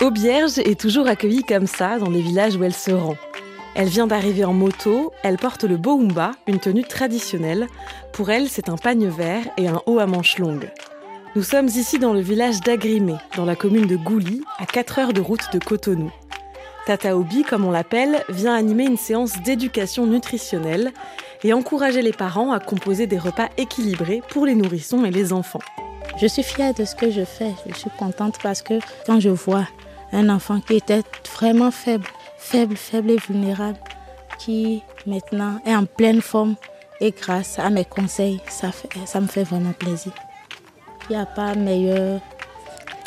Aubierge est toujours accueillie comme ça dans les villages où elle se rend. Elle vient d'arriver en moto, elle porte le boumba, une tenue traditionnelle. Pour elle, c'est un pagne vert et un haut à manches longues. Nous sommes ici dans le village d'Agrimé, dans la commune de Gouli, à 4 heures de route de Cotonou. Tata Obi, comme on l'appelle, vient animer une séance d'éducation nutritionnelle et encourager les parents à composer des repas équilibrés pour les nourrissons et les enfants. Je suis fière de ce que je fais. Je suis contente parce que quand je vois un enfant qui était vraiment faible, faible, faible et vulnérable, qui maintenant est en pleine forme et grâce à mes conseils, ça, me fait vraiment plaisir. Il n'y a pas meilleure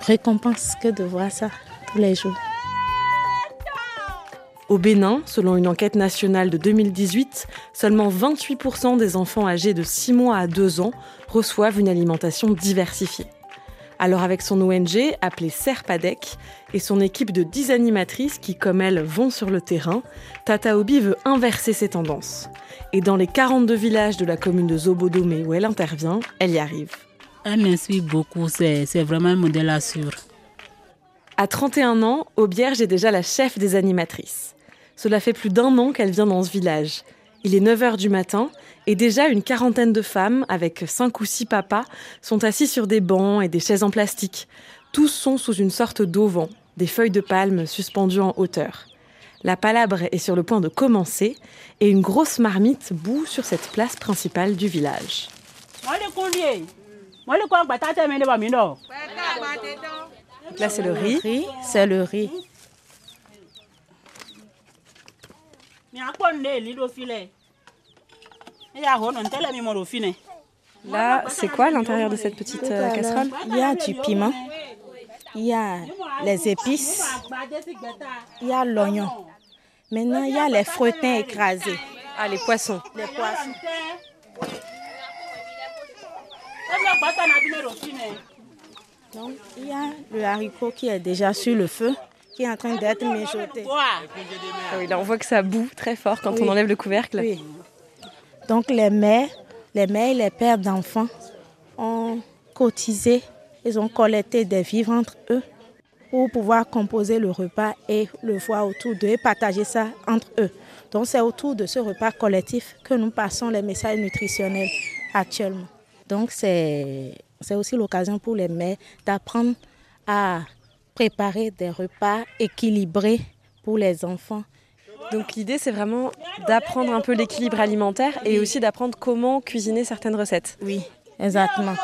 récompense que de voir ça tous les jours. Au Bénin, selon une enquête nationale de 2018, seulement 28% des enfants âgés de 6 mois à 2 ans reçoivent une alimentation diversifiée. Alors avec son ONG, appelée Serpadec, et son équipe de 10 animatrices qui, comme elle, vont sur le terrain, Tata Obi veut inverser ces tendances. Et dans les 42 villages de la commune de Zobodome où elle intervient, elle y arrive. Elle m'inspire beaucoup, c'est vraiment un modèle à suivre. À 31 ans, Aubierge est déjà la chef des animatrices. Cela fait plus d'un an qu'elle vient dans ce village. Il est 9h du matin et déjà une quarantaine de femmes, avec cinq ou six papas, sont assis sur des bancs et des chaises en plastique. Tous sont sous une sorte d'auvent, des feuilles de palme suspendues en hauteur. La palabre est sur le point de commencer et une grosse marmite bout sur cette place principale du village. Là, c'est le riz. C'est le riz. Là, c'est quoi l'intérieur de cette petite euh, casserole? Il y a du piment, il y a les épices, il y a l'oignon. Maintenant, il y a les frottins écrasés. Ah, les poissons. Les poissons. Donc, il y a le haricot qui est déjà sur le feu, qui est en train d'être mijoté. Ah oui, là, on voit que ça boue très fort quand on enlève le couvercle. Oui. Donc, les mères, les mères et les pères d'enfants ont cotisé, ils ont collecté des vivres entre eux pour pouvoir composer le repas et le voir autour d'eux et partager ça entre eux. Donc, c'est autour de ce repas collectif que nous passons les messages nutritionnels actuellement. Donc, c'est c'est aussi l'occasion pour les mères d'apprendre à préparer des repas équilibrés pour les enfants. Donc l'idée, c'est vraiment d'apprendre un peu l'équilibre alimentaire et aussi d'apprendre comment cuisiner certaines recettes. Oui, exactement.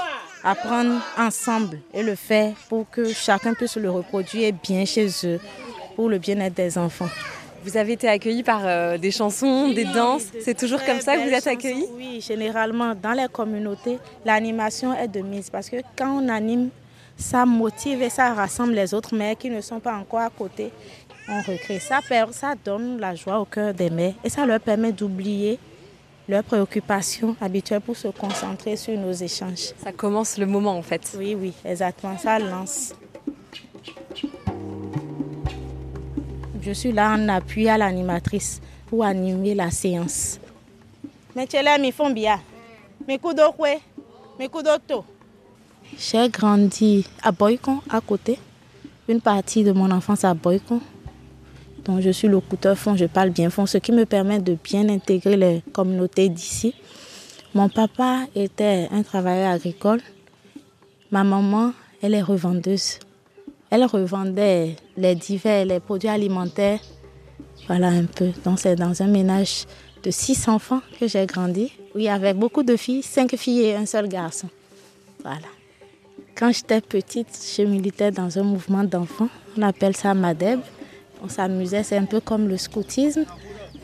Apprendre ensemble et le faire pour que chacun puisse le reproduire bien chez eux, pour le bien-être des enfants. Vous avez été accueillis par euh, des chansons, des danses. C'est toujours comme ça que vous êtes accueillis? Oui, généralement, dans les communautés, l'animation est de mise parce que quand on anime, ça motive et ça rassemble les autres mères qui ne sont pas encore à côté. On recrée ça, ça donne la joie au cœur des mères et ça leur permet d'oublier leurs préoccupations habituelles pour se concentrer sur nos échanges. Ça commence le moment en fait. Oui, oui, exactement, ça lance. Je suis là en appui à l'animatrice pour animer la séance. J'ai grandi à Boycon, à côté. Une partie de mon enfance à Boycon. Donc je suis locuteur fond, je parle bien fond, ce qui me permet de bien intégrer les communautés d'ici. Mon papa était un travailleur agricole. Ma maman, elle est revendeuse. Elle revendait les divers, les produits alimentaires. Voilà un peu. Donc c'est dans un ménage de six enfants que j'ai grandi. Oui, avec beaucoup de filles, cinq filles et un seul garçon. Voilà. Quand j'étais petite, je militais dans un mouvement d'enfants. On appelle ça Madeb. On s'amusait, c'est un peu comme le scoutisme.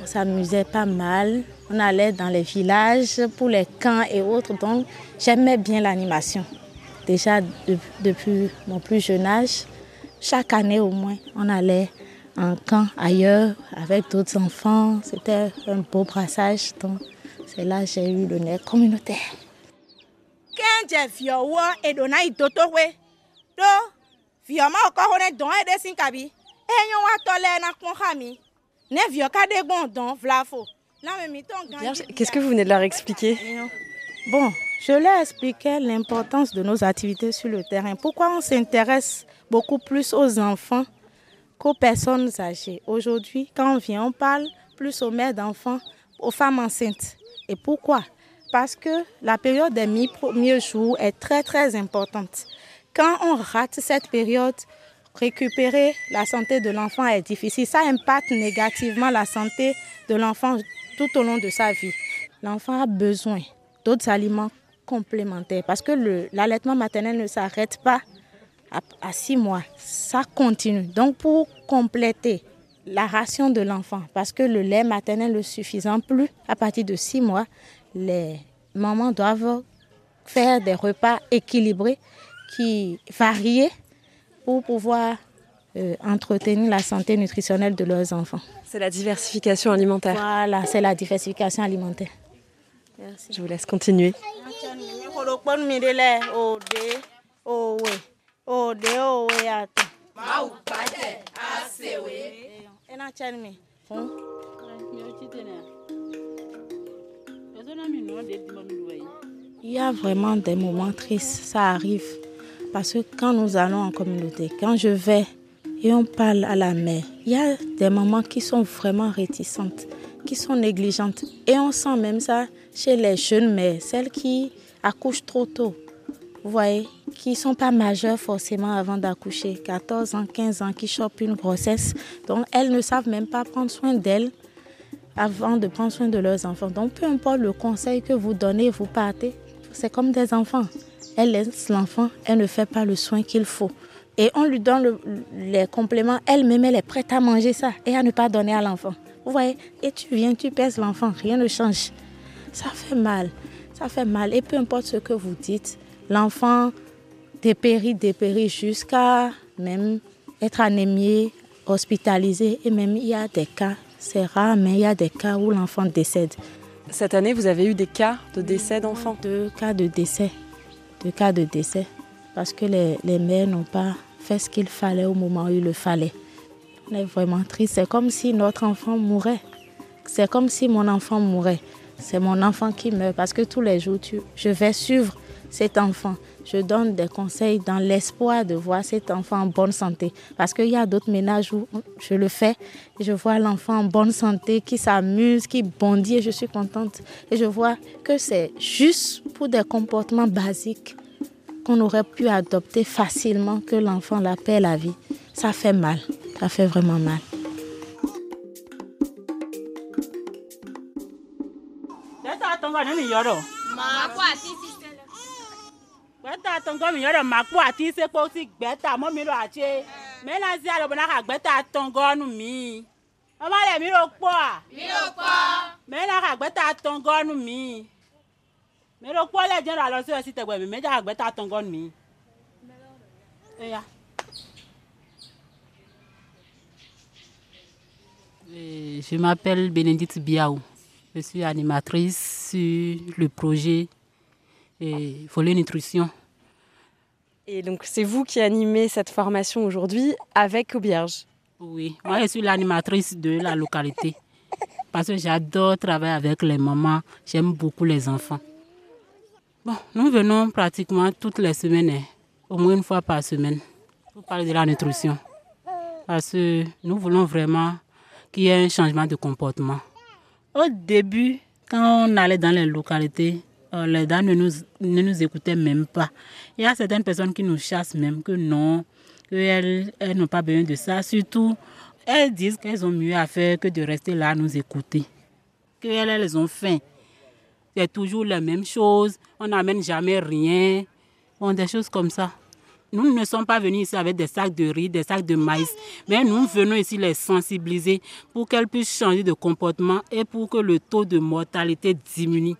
On s'amusait pas mal. On allait dans les villages pour les camps et autres. Donc j'aimais bien l'animation. Déjà depuis mon plus jeune âge, chaque année au moins, on allait en camp ailleurs avec d'autres enfants. C'était un beau brassage. Donc, c'est là que j'ai eu le nez communautaire. E e na Qu'est-ce que vous venez de leur expliquer Bon, je leur expliquais l'importance de nos activités sur le terrain. Pourquoi on s'intéresse beaucoup plus aux enfants qu'aux personnes âgées. Aujourd'hui, quand on vient, on parle plus aux mères d'enfants, aux femmes enceintes. Et pourquoi Parce que la période des premiers jours est très très importante. Quand on rate cette période, récupérer la santé de l'enfant est difficile. Ça impacte négativement la santé de l'enfant tout au long de sa vie. L'enfant a besoin d'autres aliments complémentaires parce que l'allaitement maternel ne s'arrête pas à, six mois. Ça continue. Donc pour compléter la ration de l'enfant, parce que le lait maternel ne suffisant plus à partir de six mois, les mamans doivent faire des repas équilibrés qui varient pour pouvoir euh, entretenir la santé nutritionnelle de leurs enfants. C'est la diversification alimentaire. Voilà, c'est la diversification alimentaire. Merci. Je vous laisse continuer. Il y a vraiment des moments tristes, ça arrive. Parce que quand nous allons en communauté, quand je vais et on parle à la mère, il y a des mamans qui sont vraiment réticentes, qui sont négligentes. Et on sent même ça chez les jeunes mères, celles qui accouchent trop tôt. Vous voyez, qui ne sont pas majeurs forcément avant d'accoucher, 14 ans, 15 ans, qui chopent une grossesse. Donc, elles ne savent même pas prendre soin d'elles avant de prendre soin de leurs enfants. Donc, peu importe le conseil que vous donnez, vous partez, c'est comme des enfants. Elle laisse l'enfant, elle ne fait pas le soin qu'il faut. Et on lui donne les compléments, elle-même, elle est prête à manger ça et à ne pas donner à l'enfant. Vous voyez, et tu viens, tu pèses l'enfant, rien ne change. Ça fait mal, ça fait mal. Et peu importe ce que vous dites, l'enfant dépérit, dépérit jusqu'à même être anémié, hospitalisé. Et même il y a des cas, c'est rare, mais il y a des cas où l'enfant décède. Cette année, vous avez eu des cas de décès d'enfants? Deux cas de décès. Deux cas de décès. Parce que les, les mères n'ont pas fait ce qu'il fallait au moment où il le fallait. On est vraiment triste. C'est comme si notre enfant mourait. C'est comme si mon enfant mourait. C'est mon enfant qui meurt parce que tous les jours, je vais suivre cet enfant je donne des conseils dans l'espoir de voir cet enfant en bonne santé. Parce qu'il y a d'autres ménages où je le fais et je vois l'enfant en bonne santé, qui s'amuse, qui bondit et je suis contente. Et je vois que c'est juste pour des comportements basiques qu'on aurait pu adopter facilement que l'enfant la paix la vie. Ça fait mal, ça fait vraiment mal. Mi mi mi mi mi mi mi mi mi eya. Je m'appelle Bénédicte Biaou. Je suis animatrice sur le projet et volet nutrition. Et donc c'est vous qui animez cette formation aujourd'hui avec Aubierge Oui, moi je suis l'animatrice de la localité parce que j'adore travailler avec les mamans, j'aime beaucoup les enfants. Bon, nous venons pratiquement toutes les semaines, hein, au moins une fois par semaine, pour parler de la nutrition. Parce que nous voulons vraiment qu'il y ait un changement de comportement. Au début, quand on allait dans les localités, euh, les dames ne nous, ne nous écoutaient même pas. Il y a certaines personnes qui nous chassent même que non, qu'elles elles, n'ont pas besoin de ça. Surtout, elles disent qu'elles ont mieux à faire que de rester là à nous écouter. Qu'elles elles ont faim. C'est toujours la même chose. On n'amène jamais rien. Bon, des choses comme ça. Nous ne sommes pas venus ici avec des sacs de riz, des sacs de maïs, mais nous venons ici les sensibiliser pour qu'elles puissent changer de comportement et pour que le taux de mortalité diminue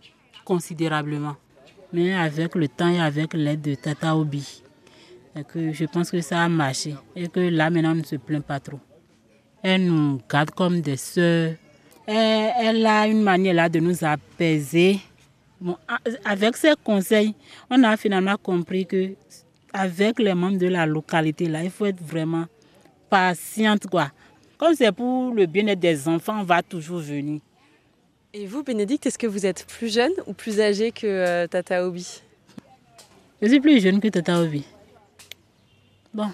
considérablement. Mais avec le temps et avec l'aide de Tata Obi, que je pense que ça a marché et que là maintenant on ne se plaint pas trop. Elle nous garde comme des sœurs. Elle, a une manière là de nous apaiser. Avec ses conseils, on a finalement compris que avec les membres de la localité là, il faut être vraiment patiente quoi. Comme c'est pour le bien-être des enfants, on va toujours venir. Et vous, Bénédicte, est-ce que vous êtes plus jeune ou plus âgé que euh, Tata Obi Je suis plus jeune que Tata Obi. Bon,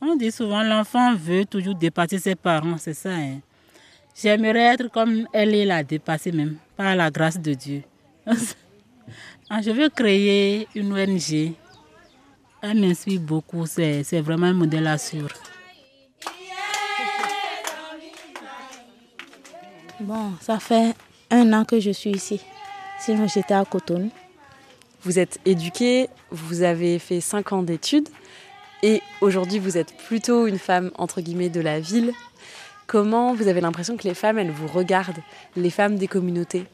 on dit souvent l'enfant veut toujours dépasser ses parents, c'est ça. Hein? J'aimerais être comme elle est la dépassée même, par la grâce de Dieu. Ah, je veux créer une ONG. Elle m'inspire beaucoup, c'est vraiment un modèle à suivre. Bon, ça fait un an que je suis ici. Sinon, j'étais à Cotonou. Vous êtes éduquée, vous avez fait cinq ans d'études et aujourd'hui vous êtes plutôt une femme entre guillemets de la ville. Comment vous avez l'impression que les femmes, elles vous regardent, les femmes des communautés?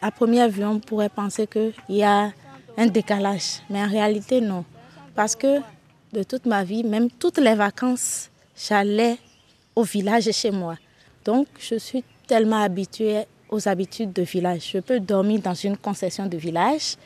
À première vue, on pourrait penser qu'il y a un décalage, mais en réalité, non. Parce que de toute ma vie, même toutes les vacances, j'allais au village chez moi. Donc, je suis tellement habituée aux habitudes de village. Je peux dormir dans une concession de village.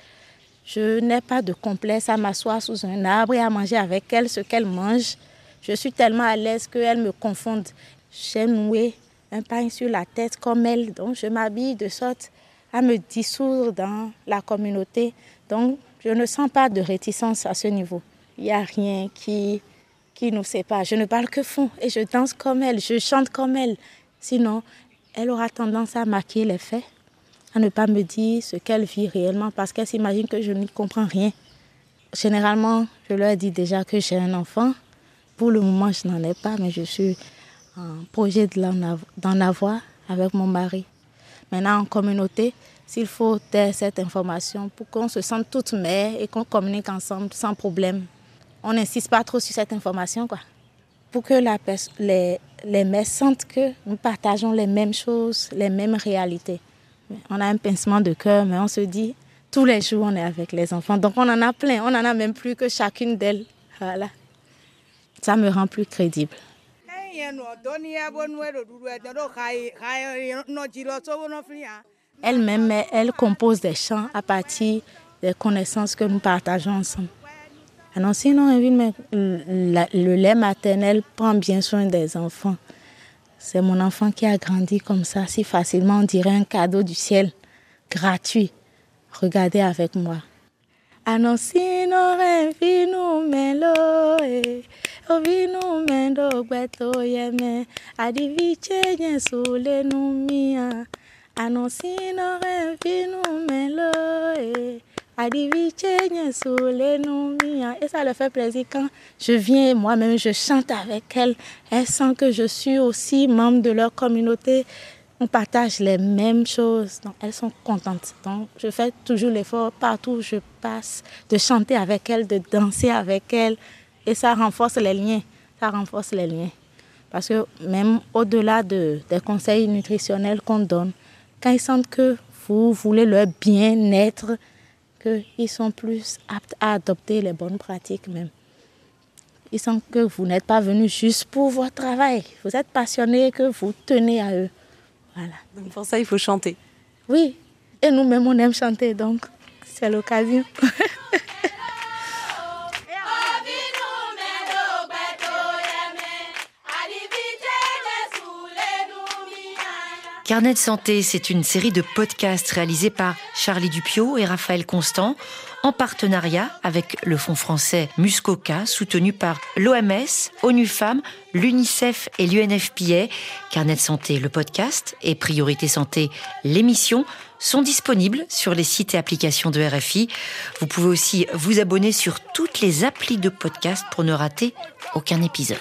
Je n'ai pas de complexe à m'asseoir sous un arbre et à manger avec elle ce qu'elle mange. Je suis tellement à l'aise qu'elle me confonde. J'ai noué un pain sur la tête comme elle, donc je m'habille de sorte à me dissoudre dans la communauté. Donc, je ne sens pas de réticence à ce niveau. Il n'y a rien qui, qui nous sépare. Je ne parle que fond et je danse comme elle, je chante comme elle. Sinon, elle aura tendance à maquiller les faits, à ne pas me dire ce qu'elle vit réellement parce qu'elle s'imagine que je n'y comprends rien. Généralement, je leur dis déjà que j'ai un enfant. Pour le moment, je n'en ai pas, mais je suis en projet d'en avoir avec mon mari. Maintenant, en communauté, s'il faut cette information pour qu'on se sente toutes mères et qu'on communique ensemble sans problème. On n'insiste pas trop sur cette information. Pour que les, les mères sentent que nous partageons les mêmes choses, les mêmes réalités. On a un pincement de cœur, mais on se dit, tous les jours, on est avec les enfants. Donc, on en a plein. On en a même plus que chacune d'elles. Voilà. Ça me rend plus crédible. Elle-même, elle compose des chants à partir des connaissances que nous partageons ensemble. Alors, sinon, le lait maternel prend bien soin des enfants. C'est mon enfant qui a grandi comme ça, si facilement, on dirait un cadeau du ciel, gratuit. Regardez avec moi. Anosino vinu melo e ovinu mendo gbeto yeme adiviche nye sule numia Anosino vinu melo e et ça le fait plaisir quand je viens moi-même je chante avec elle elle sent que je suis aussi membre de leur communauté on partage les mêmes choses. Donc, elles sont contentes. Donc, je fais toujours l'effort partout où je passe de chanter avec elles, de danser avec elles. Et ça renforce les liens. Ça renforce les liens. Parce que même au-delà de, des conseils nutritionnels qu'on donne, quand ils sentent que vous voulez leur bien-être, qu'ils sont plus aptes à adopter les bonnes pratiques même. Ils sentent que vous n'êtes pas venu juste pour votre travail. Vous êtes passionné, que vous tenez à eux. Donc pour ça, il faut chanter. Oui, et nous-mêmes, on aime chanter, donc c'est l'occasion. Carnet de santé, c'est une série de podcasts réalisés par Charlie Dupio et Raphaël Constant en partenariat avec le Fonds français Muscoca, soutenu par l'OMS, ONU Femmes, l'UNICEF et l'UNFPA. Carnet de santé, le podcast, et Priorité Santé, l'émission, sont disponibles sur les sites et applications de RFI. Vous pouvez aussi vous abonner sur toutes les applis de podcast pour ne rater aucun épisode.